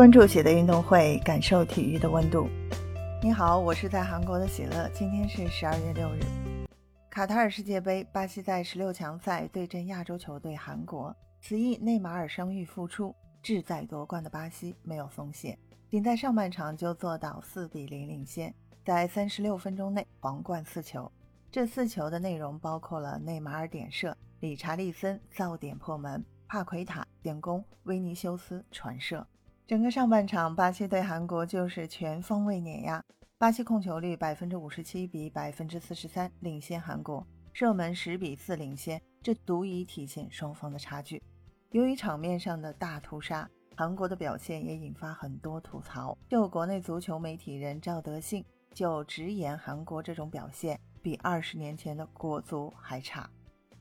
关注喜的运动会，感受体育的温度。你好，我是在韩国的喜乐。今天是十二月六日，卡塔尔世界杯，巴西在十六强赛对阵亚洲球队韩国。此役内马尔伤愈复出，志在夺冠的巴西没有松懈，仅在上半场就做到四比零领先，在三十六分钟内皇冠四球。这四球的内容包括了内马尔点射、理查利森造点破门、帕奎塔建功、维尼修斯传射。整个上半场，巴西对韩国就是全方位碾压。巴西控球率百分之五十七比百分之四十三领先韩国，射门十比四领先，这足以体现双方的差距。由于场面上的大屠杀，韩国的表现也引发很多吐槽。就国内足球媒体人赵德信就直言，韩国这种表现比二十年前的国足还差。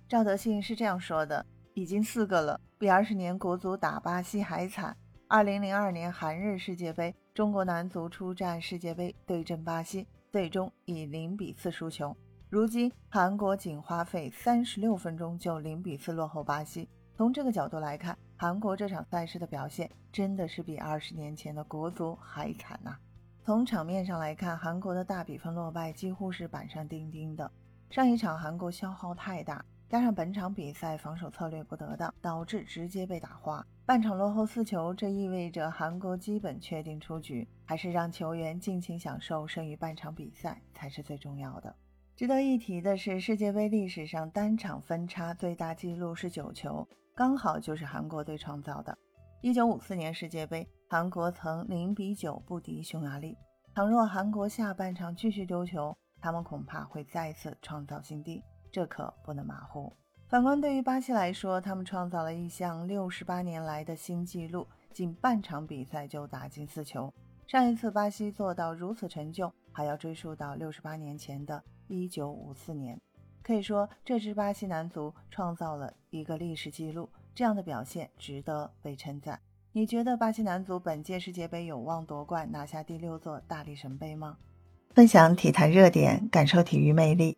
赵德信是这样说的：“已经四个了，比二十年国足打巴西还惨。”二零零二年韩日世界杯，中国男足出战世界杯对阵巴西，最终以零比四输球。如今韩国仅花费三十六分钟就零比四落后巴西。从这个角度来看，韩国这场赛事的表现真的是比二十年前的国足还惨呐。从场面上来看，韩国的大比分落败几乎是板上钉钉的。上一场韩国消耗太大。加上本场比赛防守策略不得当，导致直接被打花。半场落后四球，这意味着韩国基本确定出局。还是让球员尽情享受剩余半场比赛才是最重要的。值得一提的是，世界杯历史上单场分差最大纪录是九球，刚好就是韩国队创造的。一九五四年世界杯，韩国曾零比九不敌匈牙利。倘若韩国下半场继续丢球，他们恐怕会再次创造新低。这可不能马虎。反观对于巴西来说，他们创造了一项六十八年来的新纪录，仅半场比赛就打进四球。上一次巴西做到如此成就，还要追溯到六十八年前的一九五四年。可以说，这支巴西男足创造了一个历史记录，这样的表现值得被称赞。你觉得巴西男足本届世界杯有望夺冠，拿下第六座大力神杯吗？分享体坛热点，感受体育魅力。